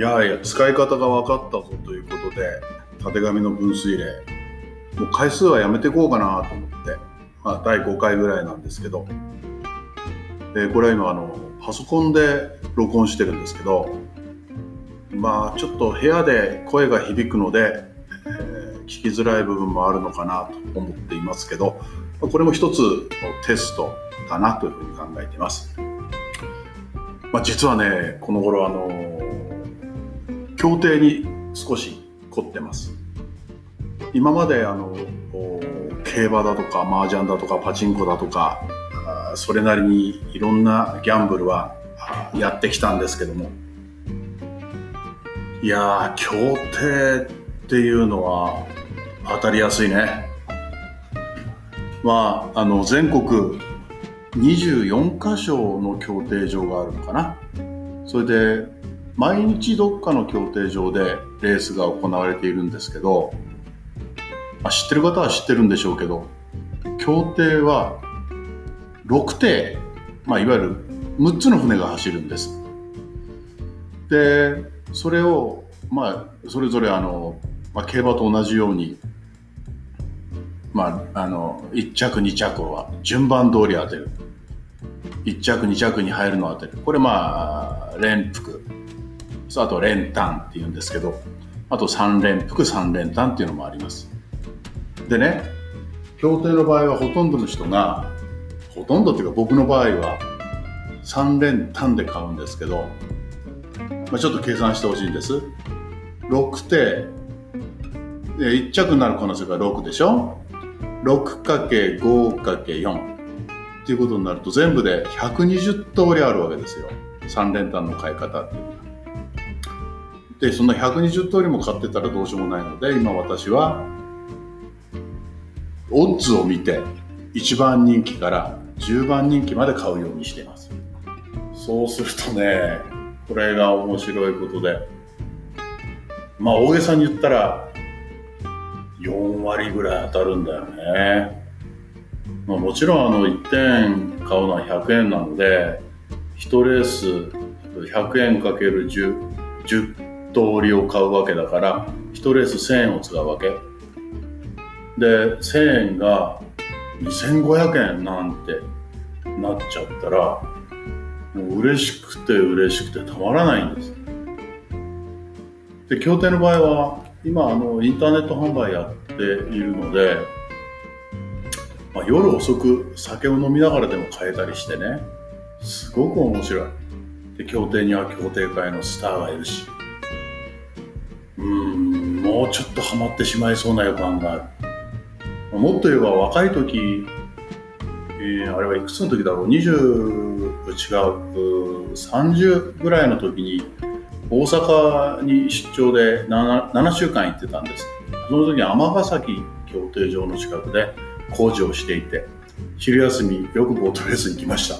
いやいや使い方が分かったぞということでたてがみの分水嶺。もう回数はやめていこうかなと思って、まあ、第5回ぐらいなんですけど。でこれは今あのパソコンで録音してるんですけど。まあちょっと部屋で声が響くので、えー、聞きづらい部分もあるのかなと思っていますけど。これも一つのテストかなというふうに考えています。まあ、実はねこの頃あの協定に少し凝ってます。今まであの競馬だとか麻雀だとかパチンコだとかそれなりにいろんなギャンブルはやってきたんですけども。いやー協定っていうのは当たりやすいね。まああの全国24箇所の競艇場があるのかな。それで毎日どっかの競艇場でレースが行われているんですけど、まあ、知ってる方は知ってるんでしょうけど競艇は6艇、まあ、いわゆる6つの船が走るんです。でそれをまあそれぞれあの、まあ、競馬と同じようにまあ、あの1着2着は順番通り当てる。1着2着に入るのを当てる。これまあ連服あと連単っていうんですけどあと3連服3連単っていうのもあります。でね協定の場合はほとんどの人がほとんどっていうか僕の場合は3連単で買うんですけど、まあ、ちょっと計算してほしいんです。6手1着になる可能性が6でしょ？6×5×4 っていうことになると全部で120通りあるわけですよ。3連単の買い方っていうのは。でそんな120通りも買ってたらどうしようもないので今私はオッズを見て1番人気から10番人気まで買うようにしていますそうするとねこれが面白いことでまあ大げさに言ったら4割ぐらい当たるんだよね。まあ、もちろんあの1点買うのは100円なので1レース100円かける 10, 10通りを買うわけだから1レース1000円を使うわけ。で1000円が2500円なんてなっちゃったらもう嬉しくて嬉しくてたまらないんです。で協定の場合は今あのインターネット販売やっているので、まあ、夜遅く酒を飲みながらでも買えたりしてね。すごく面白い。で協定には協定会のスターがいるし。うんもうちょっとハマってしまいそうな予感がある。もっと言えば若い時、えー、あれはいくつの時だろう。20違う30ぐらいの時に大阪に出張で 7, 7週間行ってたんです。その時尼崎競艇場の近くで工事をしていて昼休みよくボートレースに来ました。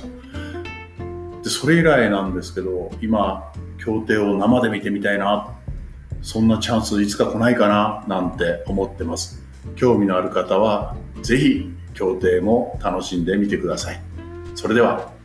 でそれ以来なんですけど今競艇を生で見てみたいな。そんなチャンスいつか来ないかななんて思ってます。興味のある方はぜひ協定も楽しんでみてください。それでは。